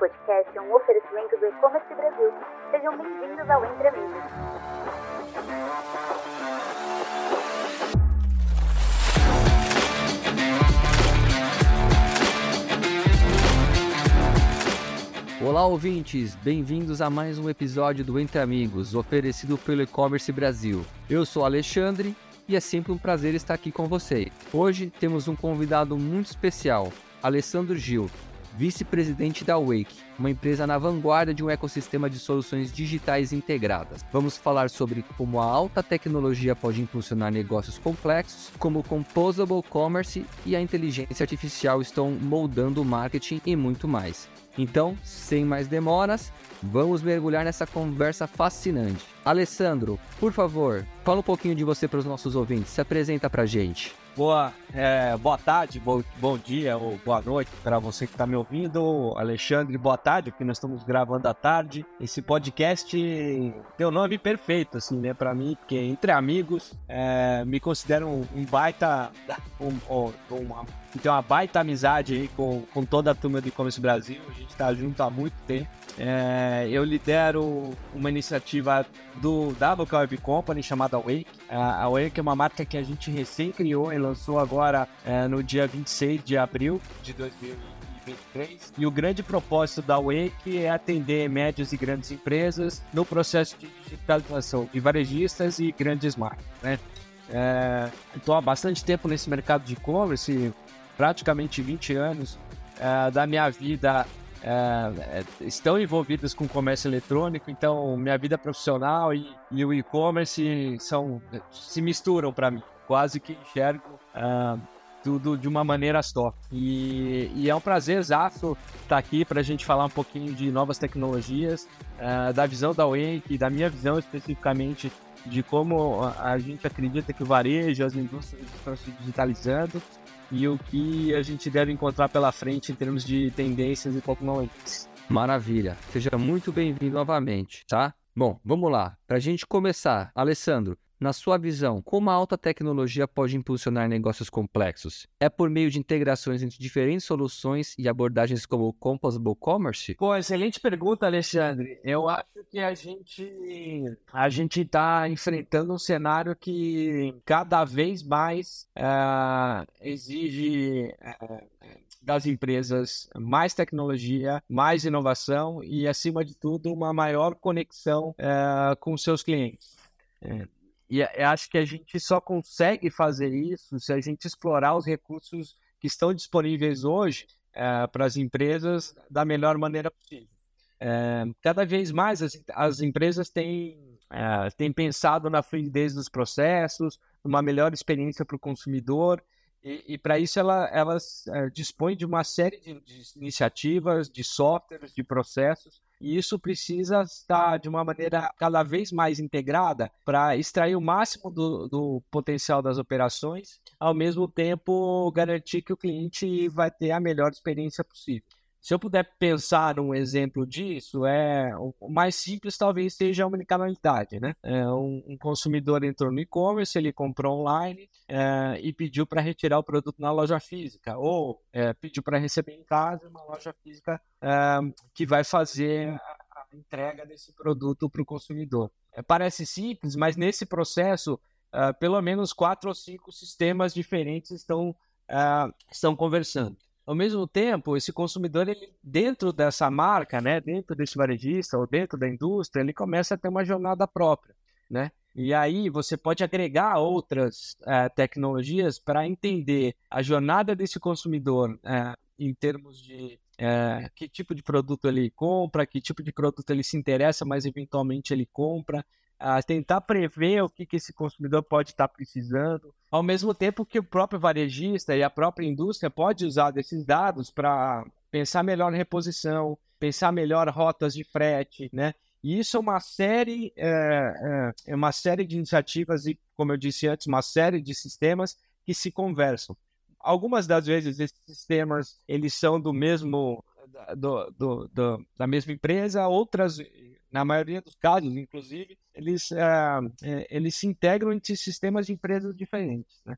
podcast é um oferecimento do E-Commerce Brasil. Sejam bem-vindos ao Entre Amigos. Olá, ouvintes! Bem-vindos a mais um episódio do Entre Amigos, oferecido pelo E-Commerce Brasil. Eu sou Alexandre e é sempre um prazer estar aqui com vocês. Hoje temos um convidado muito especial, Alessandro Gil, vice-presidente da Wake, uma empresa na vanguarda de um ecossistema de soluções digitais integradas. Vamos falar sobre como a alta tecnologia pode impulsionar negócios complexos, como o Composable Commerce e a inteligência artificial estão moldando o marketing e muito mais. Então, sem mais demoras, vamos mergulhar nessa conversa fascinante. Alessandro, por favor, fala um pouquinho de você para os nossos ouvintes, se apresenta para a gente. Boa, é, boa tarde, bom, bom dia ou boa noite para você que está me ouvindo. Alexandre, boa tarde, porque nós estamos gravando à tarde. Esse podcast tem o nome perfeito, assim, né, para mim, porque entre amigos é, me considero um, um baita, um, um, uma, tem uma baita amizade aí com, com toda a turma do e-commerce Brasil. A gente está junto há muito tempo. É, eu lidero uma iniciativa do, da Web Company chamada Wake. A, a Wake é uma marca que a gente recém criou e lançou agora é, no dia 26 de abril de 2023. E o grande propósito da Wake é atender médias e grandes empresas no processo de digitalização de varejistas e grandes marcas. Né? É, Estou há bastante tempo nesse mercado de e-commerce, praticamente 20 anos é, da minha vida é, estão envolvidas com comércio eletrônico, então minha vida profissional e, e o e-commerce são se misturam para mim. Quase que enxergo é, tudo de uma maneira só. E, e é um prazer exato estar aqui para a gente falar um pouquinho de novas tecnologias, é, da visão da Wake, da minha visão especificamente de como a gente acredita que o varejo, as indústrias estão se digitalizando e o que a gente deve encontrar pela frente em termos de tendências e tecnologias. Maravilha. Seja muito bem-vindo novamente, tá? Bom, vamos lá. Para a gente começar, Alessandro, na sua visão, como a alta tecnologia pode impulsionar negócios complexos? É por meio de integrações entre diferentes soluções e abordagens como o Composable Commerce? Pô, excelente pergunta, Alexandre. Eu acho que a gente a gente está enfrentando um cenário que cada vez mais uh, exige uh, das empresas mais tecnologia, mais inovação e, acima de tudo, uma maior conexão uh, com seus clientes. É, e eu acho que a gente só consegue fazer isso se a gente explorar os recursos que estão disponíveis hoje é, para as empresas da melhor maneira possível. É, cada vez mais as, as empresas têm, é, têm pensado na fluidez dos processos, numa melhor experiência para o consumidor, e, e para isso ela, elas é, dispõem de uma série de, de iniciativas, de softwares, de processos e isso precisa estar de uma maneira cada vez mais integrada para extrair o máximo do, do, potencial das operações, ao mesmo tempo garantir que o cliente vai ter a melhor experiência possível. Se eu puder pensar um exemplo disso, é o mais simples talvez seja a omnicanalidade, né? É, um, um, consumidor entrou no e-commerce, ele comprou online é, e pediu para retirar o produto na loja física, ou é, pediu para receber em casa uma loja física é, que vai fazer a, a entrega desse produto para o consumidor. É, parece simples, mas nesse processo, é, pelo menos quatro ou cinco sistemas diferentes estão, estão conversando. Ao mesmo tempo, esse consumidor, ele, dentro dessa marca, né, dentro desse varejista ou dentro da indústria, ele começa a ter uma jornada própria, né? E aí você pode agregar outras é, tecnologias para entender a jornada desse consumidor é, em termos de é, que tipo de produto ele compra, que tipo de produto ele se interessa, mas eventualmente ele compra, a tentar prever o que, que esse consumidor pode estar precisando, ao mesmo tempo que o próprio varejista e a própria indústria pode usar desses dados para pensar melhor reposição, pensar melhor rotas de frete, né? E isso é uma série, é, é, é uma série de iniciativas e, como eu disse antes, uma série de sistemas que se conversam. Algumas das vezes esses sistemas eles são do mesmo do, do, do, da mesma empresa, outras na maioria dos casos, inclusive, eles, é, eles se integram entre sistemas de empresas diferentes. Né?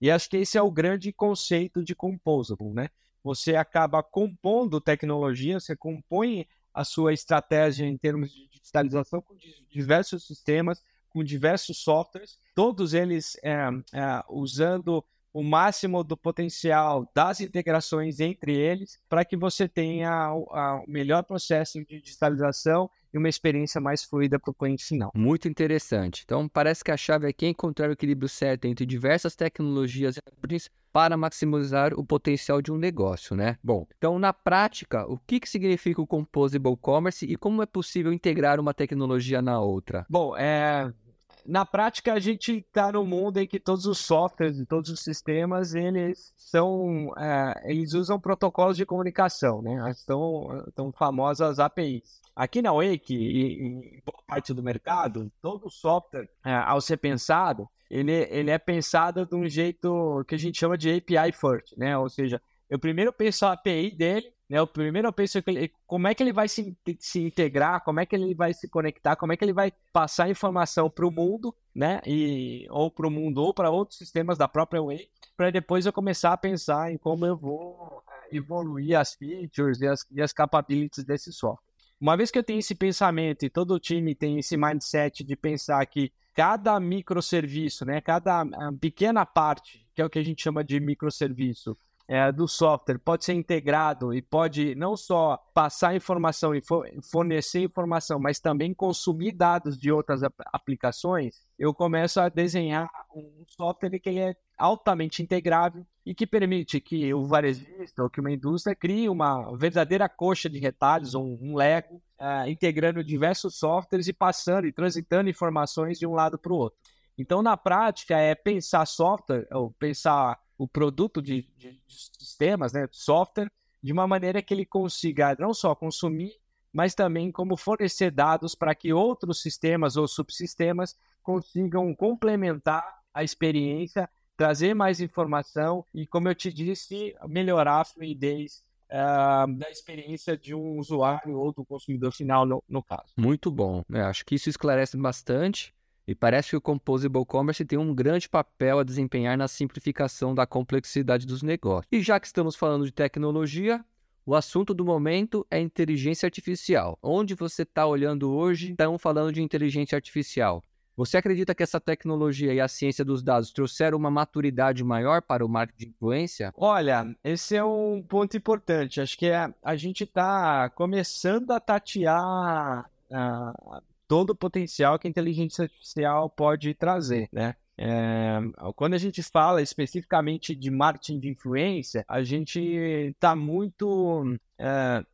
E acho que esse é o grande conceito de composable. Né? você acaba compondo tecnologia, você compõe a sua estratégia em termos de digitalização com diversos sistemas, com diversos softwares, todos eles é, é, usando o máximo do potencial das integrações entre eles para que você tenha o melhor processo de digitalização e uma experiência mais fluida para o cliente final. Muito interessante. Então, parece que a chave aqui é encontrar o equilíbrio certo entre diversas tecnologias para maximizar o potencial de um negócio, né? Bom, então na prática, o que, que significa o Composable Commerce e como é possível integrar uma tecnologia na outra? Bom, é, na prática a gente está no mundo em que todos os softwares e todos os sistemas eles são é, eles usam protocolos de comunicação, né? As tão, tão famosas APIs. Aqui na Wake em boa parte do mercado, todo software é, ao ser pensado ele, ele é pensado de um jeito que a gente chama de API first, né? Ou seja, eu primeiro penso a API dele né? O primeiro eu penso que como é que ele vai se, se integrar, como é que ele vai se conectar, como é que ele vai passar informação para o mundo, né? E, ou para o mundo ou para outros sistemas da própria Way, para depois eu começar a pensar em como eu vou eh, evoluir as features e as, e as capabilities desse software. Uma vez que eu tenho esse pensamento e todo o time tem esse mindset de pensar que cada microserviço, né, cada ah, pequena parte, que é o que a gente chama de microserviço, é, do software pode ser integrado e pode não só passar informação e fornecer informação, mas também consumir dados de outras aplicações, eu começo a desenhar um software que é altamente integrável e que permite que o varejista ou que uma indústria crie uma verdadeira coxa de retalhos, um, um Lego, uh, integrando diversos softwares e passando e transitando informações de um lado para o outro. Então, na prática, é pensar software, ou pensar o produto de, de, de sistemas, né, software, de uma maneira que ele consiga não só consumir, mas também como fornecer dados para que outros sistemas ou subsistemas consigam complementar a experiência, trazer mais informação e, como eu te disse, melhorar a fluidez uh, da experiência de um usuário ou do consumidor final, no, no caso. Muito bom. Eu é, acho que isso esclarece bastante. E parece que o Composable Commerce tem um grande papel a desempenhar na simplificação da complexidade dos negócios. E já que estamos falando de tecnologia, o assunto do momento é inteligência artificial. Onde você está olhando hoje, estão falando de inteligência artificial. Você acredita que essa tecnologia e a ciência dos dados trouxeram uma maturidade maior para o marketing de influência? Olha, esse é um ponto importante. Acho que é, a gente está começando a tatear uh, todo o potencial que a inteligência artificial pode trazer, né? É, quando a gente fala especificamente de marketing de influência, a gente está muito é,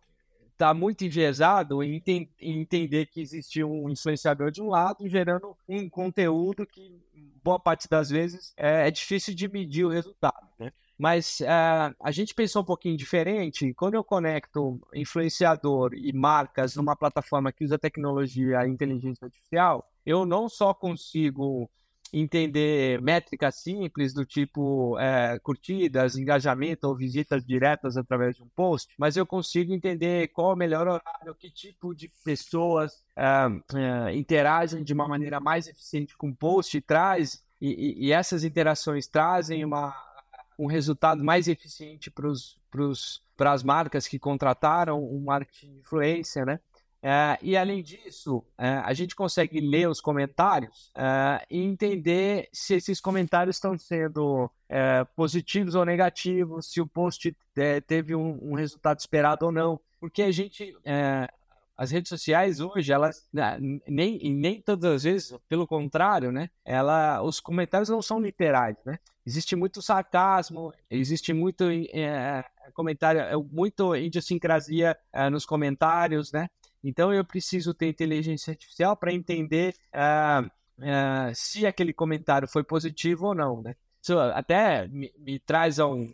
tá muito enviesado em, em, entender que existe um influenciador de um lado gerando um conteúdo que boa parte das vezes é, é difícil de medir o resultado, né? Mas uh, a gente pensou um pouquinho diferente. Quando eu conecto influenciador e marcas numa plataforma que usa tecnologia e inteligência artificial, eu não só consigo entender métricas simples do tipo é, curtidas, engajamento ou visitas diretas através de um post, mas eu consigo entender qual é o melhor horário, que tipo de pessoas é, interagem de uma maneira mais eficiente com o post e traz e, e essas interações trazem uma um resultado mais eficiente para as marcas que contrataram um marketing de influência, né? É, e além disso, é, a gente consegue ler os comentários é, e entender se esses comentários estão sendo é, positivos ou negativos, se o post é, teve um, um, resultado esperado ou não. Porque a gente, é, as redes sociais hoje, elas né, nem, nem todas as vezes, pelo contrário, né? Ela, os comentários não são literais, né? Existe muito sarcasmo, existe muito é, comentário, é, muito idiosincrasia é, nos comentários, né? Então eu preciso ter inteligência artificial para entender uh, se aquele comentário foi positivo ou não, né? Isso até me, me traz a um,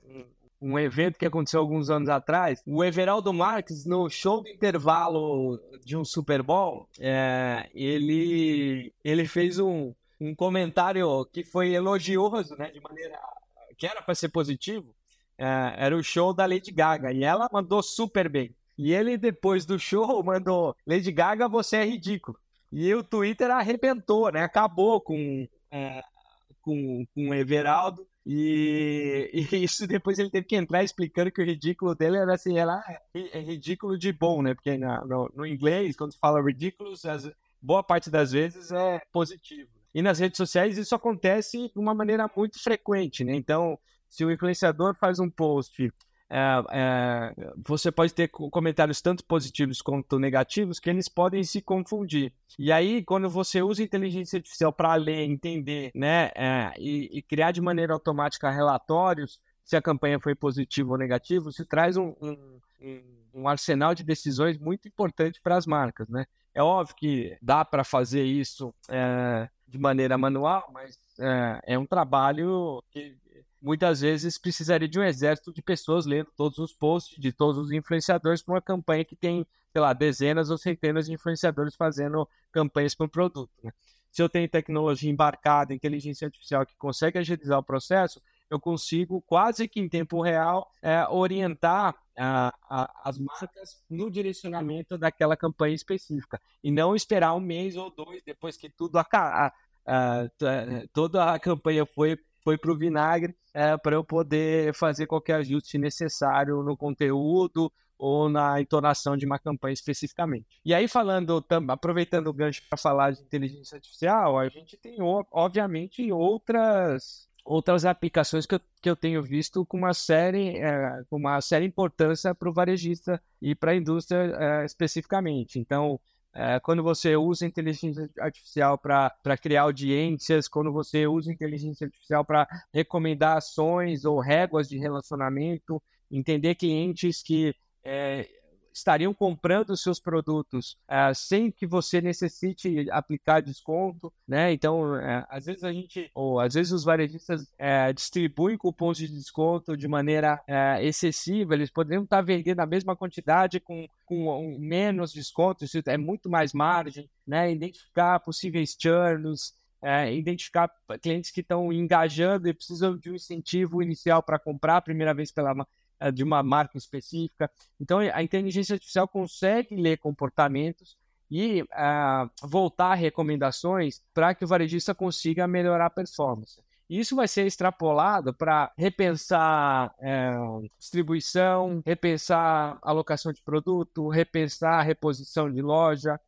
um evento que aconteceu alguns anos atrás. O Everaldo Marques, no show de intervalo de um Super Bowl, é, ele, ele fez um, um comentário que foi elogioso, né, de maneira que era para ser positivo. É, era o show da Lady Gaga e ela mandou super bem. E ele, depois do show, mandou: Lady Gaga, você é ridículo. E o Twitter arrebentou, né? Acabou com, é, com, com o Everaldo E, e, isso depois ele teve que entrar explicando que o ridículo dele era assim, era é ridículo de bom, né? Porque na, no, no, inglês, quando fala ridiculous, as, boa parte das vezes é positivo. E nas redes sociais isso acontece de uma maneira muito frequente, né? Então, se o influenciador faz um post é, é, você pode ter comentários tanto positivos quanto negativos que eles podem se confundir. E aí, quando você usa inteligência artificial para ler, entender, né, é, e, e, criar de maneira automática relatórios se a campanha foi positiva ou negativa, você traz um, um, um arsenal de decisões muito importante para as marcas, né? É óbvio que dá para fazer isso é, de maneira manual, mas é, é um trabalho que muitas vezes precisaria de um exército de pessoas lendo todos os posts de todos os influenciadores para uma campanha que tem, sei lá, dezenas ou centenas de influenciadores fazendo campanhas para um produto. Né? Se eu tenho tecnologia embarcada, inteligência artificial que consegue agilizar o processo, eu consigo quase que em tempo real é, orientar a, a, as marcas no direcionamento daquela campanha específica e não esperar um mês ou dois depois que tudo a, toda a campanha foi foi para o vinagre é, para eu poder fazer qualquer ajuste necessário no conteúdo ou na entonação de uma campanha especificamente. E aí, falando, aproveitando o gancho para falar de inteligência artificial, a gente tem, obviamente, outras outras aplicações que eu, que eu tenho visto com uma série é, com uma séria importância para o varejista e para a indústria é, especificamente. Então, é, quando você usa inteligência artificial para criar audiências, quando você usa inteligência artificial para recomendar ações ou réguas de relacionamento, entender clientes que é, estariam comprando seus produtos uh, sem que você necessite aplicar desconto, né? Então, uh, às vezes a gente, ou às vezes os varejistas uh, distribuem cupons de desconto de maneira excessiva, eles poderiam estar vendendo a mesma quantidade com, com menos desconto, isso é muito mais margem, né? Identificar possíveis churns, é, identificar clientes que estão engajando e precisam de um incentivo inicial para comprar a primeira vez pela, de uma marca específica. Então, a inteligência artificial consegue ler comportamentos e uh, voltar recomendações para que o varejista consiga melhorar a performance. Isso vai ser extrapolado para repensar é, distribuição, repensar alocação de produto, repensar reposição de loja,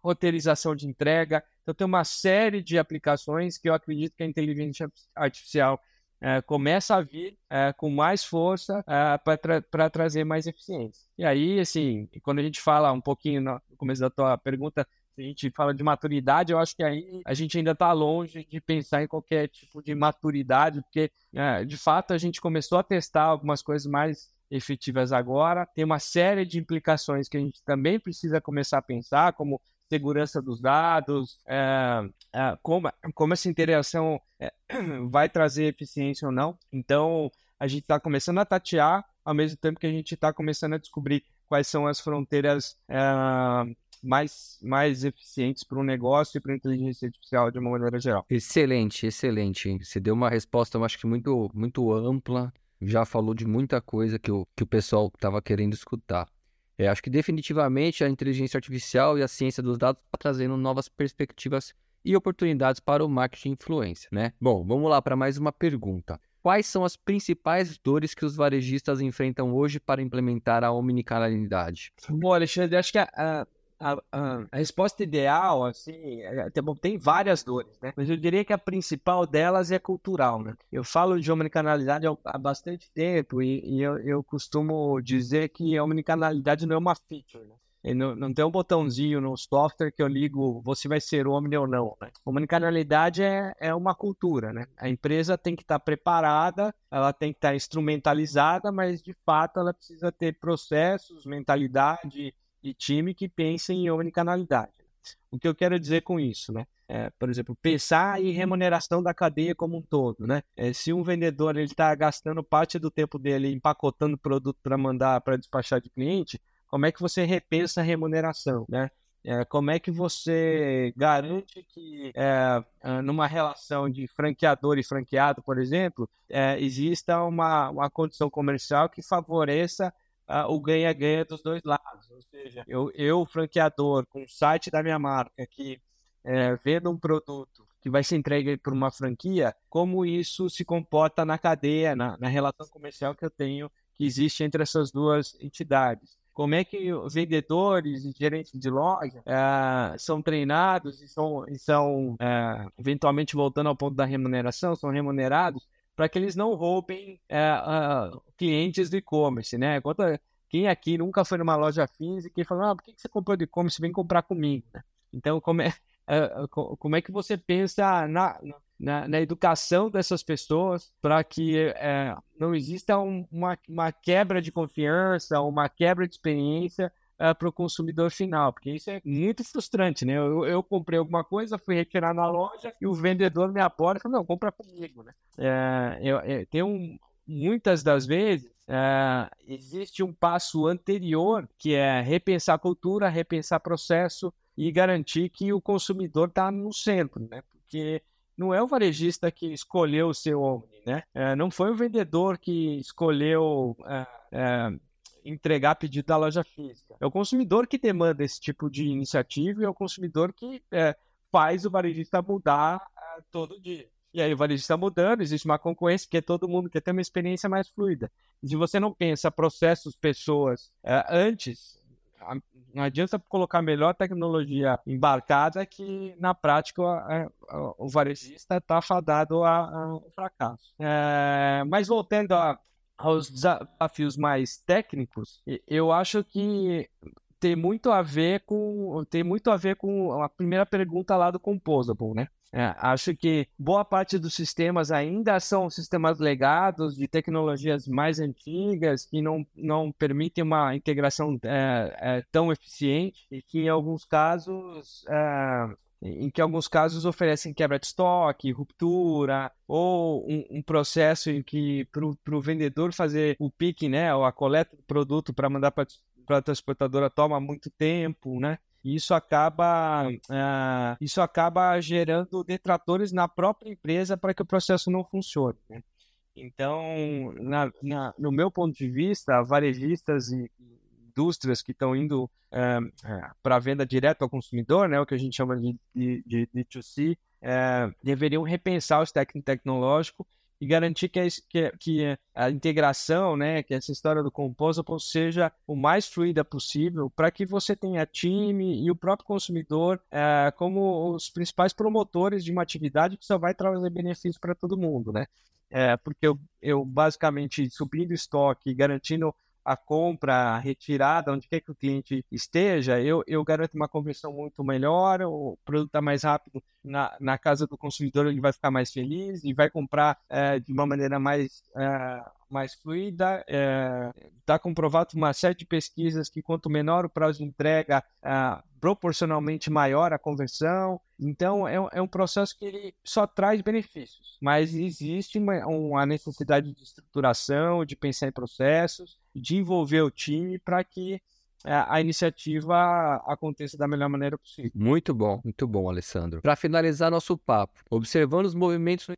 roteirização de entrega. Então, tem uma série de aplicações que eu acredito que a inteligência artificial é, começa a vir é, com mais força é, para tra trazer mais eficiência. E aí, assim, quando a gente fala um pouquinho no começo da tua pergunta, a gente fala de maturidade, eu acho que aí a gente ainda está longe de pensar em qualquer tipo de maturidade, porque é, de fato a gente começou a testar algumas coisas mais efetivas agora, tem uma série de implicações que a gente também precisa começar a pensar, como segurança dos dados, é, é, como, como essa interação é, vai trazer eficiência ou não. Então, a gente está começando a tatear, ao mesmo tempo que a gente está começando a descobrir quais são as fronteiras é, mais, mais eficientes para o negócio e para a inteligência artificial de uma maneira geral. Excelente, excelente. Você deu uma resposta, eu acho que muito, muito ampla, já falou de muita coisa que o, que o pessoal estava querendo escutar. É, acho que definitivamente a inteligência artificial e a ciência dos dados estão trazendo novas perspectivas e oportunidades para o marketing influência, né? Bom, vamos lá para mais uma pergunta. Quais são as principais dores que os varejistas enfrentam hoje para implementar a omnicanalidade? Bom, Alexandre, acho que a, a, a, a, resposta ideal, assim, é, é bom, tem várias dores, né? Mas eu diria que a principal delas é cultural, né? Eu falo de omnicanalidade há bastante tempo e, e eu, eu, costumo dizer que a omnicanalidade não é uma feature, né? Não, não, tem um botãozinho no software que eu ligo, você vai ser omni ou não. Né? Omnicanalidade é, é uma cultura, né? A empresa tem que estar preparada, ela tem que estar instrumentalizada, mas de fato ela precisa ter processos, mentalidade, e time que pensem em omnicanalidade. O que eu quero dizer com isso, né? É, por exemplo, pensar em remuneração da cadeia como um todo, né? É, se um vendedor ele está gastando parte do tempo dele empacotando produto para mandar para despachar de cliente, como é que você repensa a remuneração, né? É, como é que você garante que é, é numa relação de franqueador e franqueado, por exemplo, é, exista uma, uma condição comercial que favoreça o ganha-ganha dos dois lados. Ou seja, eu, eu franqueador, com o site da minha marca, que é, vendo um produto que vai ser entregue por uma franquia, como isso se comporta na cadeia, na, na relação comercial que eu tenho, que existe entre essas duas entidades como é que os vendedores e gerentes de loja uh, são treinados e são, e são uh, eventualmente voltando ao ponto da remuneração, são remunerados para que eles não roubem uh, clientes do e-commerce, né? Quanto, quem aqui nunca foi numa loja física e falou, ah, por que você comprou do e-commerce? Vem comprar comigo. Então, como é, como é que você pensa na, na, na educação dessas pessoas para que não exista um, uma, uma quebra de confiança, uma quebra de experiência é, para o consumidor final, porque isso é muito frustrante, né? Eu, eu, comprei alguma coisa, fui retirar na loja e o vendedor me aborda e falou, não, compra comigo, né? É, eu, eu, tem um, muitas das vezes é, existe um passo anterior que é repensar a cultura, repensar processo e garantir que o consumidor está no centro, né? Porque não é o varejista que escolheu o seu Omni, né? É, não foi o vendedor que escolheu é, é, entregar pedido da loja física. É o consumidor que demanda esse tipo de iniciativa e é o consumidor que é, faz o varejista mudar é, todo dia. E aí o varejista mudando, existe uma concorrência, porque todo mundo quer ter uma experiência mais fluida. E se você não pensa processos, pessoas é, antes, não adianta colocar melhor tecnologia embarcada que na prática o, o varejista está fadado ao fracasso. É, mas voltando a, aos desafios mais técnicos, eu acho que tem muito a ver com tem muito a ver com a primeira pergunta lá do Composable, né? É, acho que boa parte dos sistemas ainda são sistemas legados de tecnologias mais antigas que não, não permitem uma integração é, é, tão eficiente e que em alguns casos é, em que alguns casos oferecem quebra de estoque, ruptura, ou um, um processo em que para o vendedor fazer o pique, né, ou a coleta do produto para mandar para a transportadora toma muito tempo, né? isso acaba, uh, isso acaba gerando detratores na própria empresa para que o processo não funcione. Né? Então, na, na, no meu ponto de vista, varejistas e indústrias que estão indo uh, eh, eh, para venda direto ao consumidor, né, o que a gente chama de, de, de, de 2C, deveriam repensar o stack tecnológico e garantir que a, que, que a integração, né, que essa história do Composable seja o mais fluida possível para que você tenha time e o próprio consumidor é, como os principais promotores de uma atividade que só vai trazer benefícios para todo mundo, né? É, porque eu, eu basicamente subindo estoque, garantindo a compra, a retirada, onde quer que o cliente esteja, eu, eu garanto uma conversão muito melhor, o produto está mais rápido na, na casa do consumidor, ele vai ficar mais feliz e vai comprar é, de uma maneira mais, é, mais fluida. Está é, comprovado uma série de pesquisas que quanto menor o prazo de entrega, é, proporcionalmente maior a conversão. Então, é, é, um processo que ele só traz benefícios, mas existe uma, uma necessidade de estruturação, de pensar em processos, de envolver o time para que a iniciativa aconteça da melhor maneira possível. Muito bom, muito bom, Alessandro. Para finalizar nosso papo, observando os movimentos no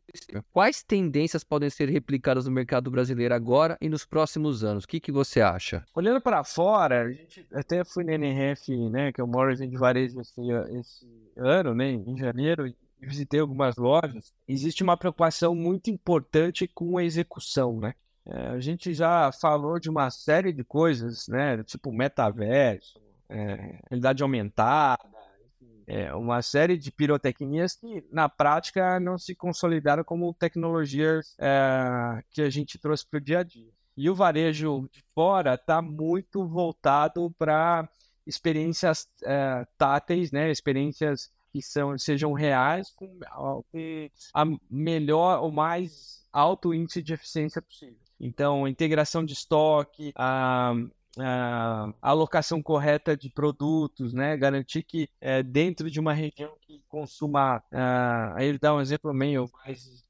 quais tendências podem ser replicadas no mercado brasileiro agora e nos próximos anos? O que, que você acha? Olhando para fora, a gente até fui na NRF, né, que é o maior de varejo esse, esse ano, né, em janeiro, e visitei algumas lojas. Existe uma preocupação muito importante com a execução, né? É, a gente já falou de uma série de coisas, né? Tipo metaverso, é, realidade aumentada, é, uma série de pirotecnias que na prática não se consolidaram como tecnologias é, que a gente trouxe para o dia a dia. E o varejo de fora está muito voltado para experiências é, táteis, né? Experiências que são, sejam reais com, a melhor ou mais alto índice de eficiência possível. Então, integração de estoque, a, a alocação correta de produtos, né? Garantir que é, dentro de uma região que consuma, uh, aí ele dá um exemplo meio mais,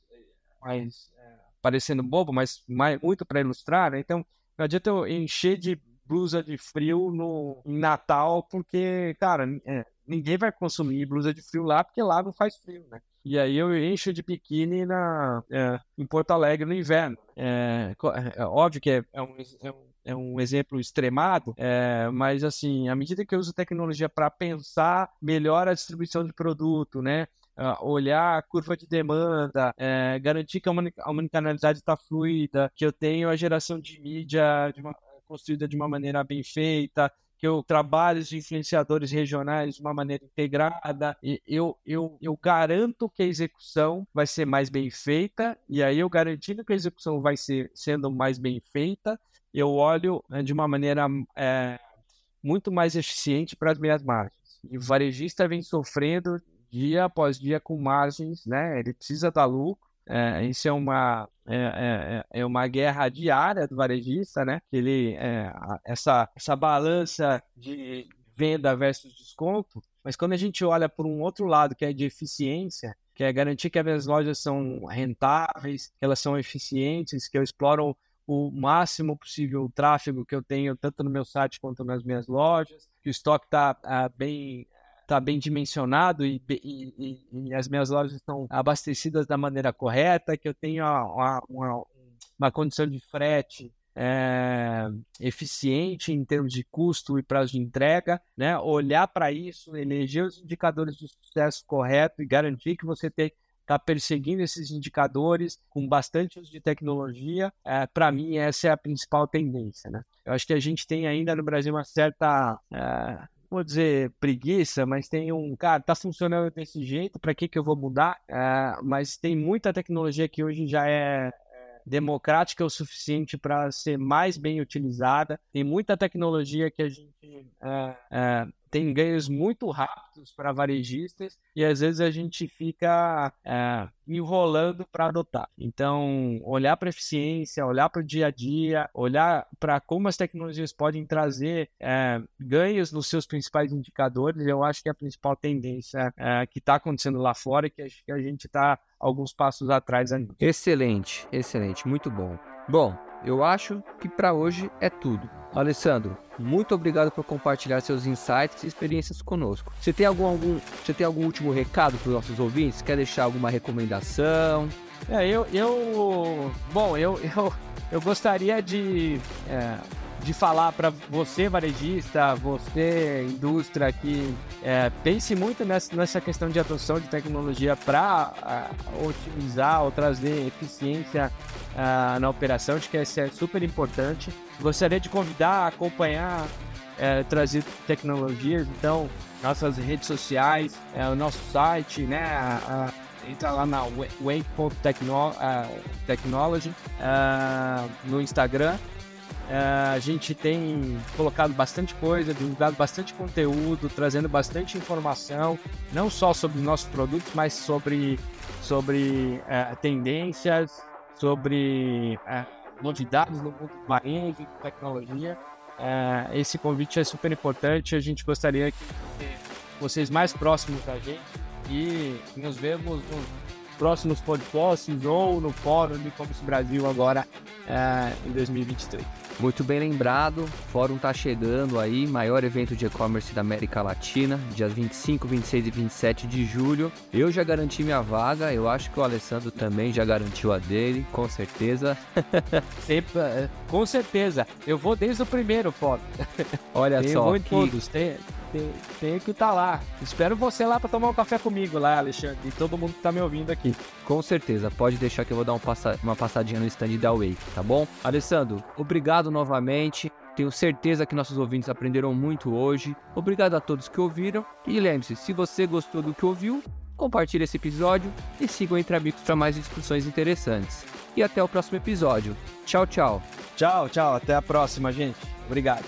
mais é, parecendo bobo, mas mais, muito para ilustrar, né? Então, não adianta eu encher de blusa de frio no em Natal, porque, cara, é, ninguém vai consumir blusa de frio lá, porque lá não faz frio, né? E aí eu encho de biquíni na, é, em Porto Alegre no inverno. É, é óbvio que é, é, um, é, um, é um exemplo extremado, é, mas assim, à medida que eu uso tecnologia para pensar melhor a distribuição de produto, né? uh, olhar a curva de demanda, é, garantir que a omnicanalidade está fluida, que eu tenho a geração de mídia de uma, construída de uma maneira bem feita, que eu trabalho os influenciadores regionais de uma maneira integrada, e eu, eu, eu garanto que a execução vai ser mais bem feita, e aí eu garantindo que a execução vai ser sendo mais bem feita, eu olho né, de uma maneira é, muito mais eficiente para as minhas margens. E o varejista vem sofrendo dia após dia com margens, né? Ele precisa dar lucro, é, isso é uma, é, é, é, é, uma guerra diária do varejista, né? Ele, é, essa, essa balança de venda versus desconto, mas quando a gente olha por um outro lado, que é de eficiência, que é garantir que as minhas lojas são rentáveis, que elas são eficientes, que eu exploro o máximo possível o tráfego que eu tenho tanto no meu site quanto nas minhas lojas, que o estoque está ah, bem está bem dimensionado e, e, e, as minhas lojas estão abastecidas da maneira correta, que eu tenho uma, uma, uma condição de frete é, eficiente em termos de custo e prazo de entrega, né? olhar para isso, eleger os indicadores de sucesso correto e garantir que você está perseguindo esses indicadores com bastante uso de tecnologia, é, para mim essa é a principal tendência. Né? Eu acho que a gente tem ainda no Brasil uma certa é, vou dizer preguiça, mas tem um, cara, tá funcionando desse jeito, para que que eu vou mudar? É, mas tem muita tecnologia que hoje já é democrática o suficiente para ser mais bem utilizada. Tem muita tecnologia que a gente é, é, tem ganhos muito rápidos para varejistas e às vezes a gente fica é, enrolando para adotar. Então, olhar para eficiência, olhar para o dia a dia, olhar para como as tecnologias podem trazer é, ganhos nos seus principais indicadores, eu acho que é a principal tendência é, que está acontecendo lá fora e que que a gente está alguns passos atrás ainda. Excelente, excelente, muito bom. Bom, eu acho que para hoje é tudo. Alessandro, muito obrigado por compartilhar seus insights e experiências conosco. Você tem algum, algum, você tem algum último recado para os nossos ouvintes? Quer deixar alguma recomendação? É, eu, eu bom, eu, eu, eu gostaria de é, de falar para você, varejista, você, indústria, que é, pense muito nessa, nessa questão de adoção de tecnologia para otimizar ou trazer eficiência uh, na operação. Acho que isso é super importante. Gostaria de convidar a acompanhar, é, trazer tecnologias, então, nossas redes sociais, é, o nosso site, né? A, a, entra lá na Wake.technology uh, no Instagram Uh, a gente tem colocado bastante coisa, divulgado bastante conteúdo, trazendo bastante informação, não só sobre nossos produtos, mas sobre, sobre uh, tendências, sobre uh, novidades no mundo do varejo, tecnologia. esse convite é super importante. A gente gostaria que vocês mais próximos da gente e nos vemos nos próximos podcasts ou no Fórum E-Commerce Brasil agora em 2023. Muito bem lembrado, o fórum está chegando aí, maior evento de e-commerce da América Latina, dias 25, 26 e 27 de julho. Eu já garanti minha vaga, eu acho que o Alessandro também já garantiu a dele, com certeza. Sempre, é, com certeza. Eu vou desde o primeiro fórum. Olha Tem só, que... todos. Tem, tem, tem que estar tá lá. Espero você lá para tomar um café comigo lá, Alexandre, e todo mundo que tá me ouvindo aqui. Com certeza, pode deixar que eu vou dar um passa... uma passadinha no stand da Wake, tá bom? Alessandro, obrigado novamente. Tenho certeza que nossos ouvintes aprenderam muito hoje. Obrigado a todos que ouviram. E lembre-se, se você gostou do que ouviu, compartilhe esse episódio e siga o Entre Amigos para mais discussões interessantes. E até o próximo episódio. Tchau, tchau. Tchau, tchau. Até a próxima, gente. Obrigado.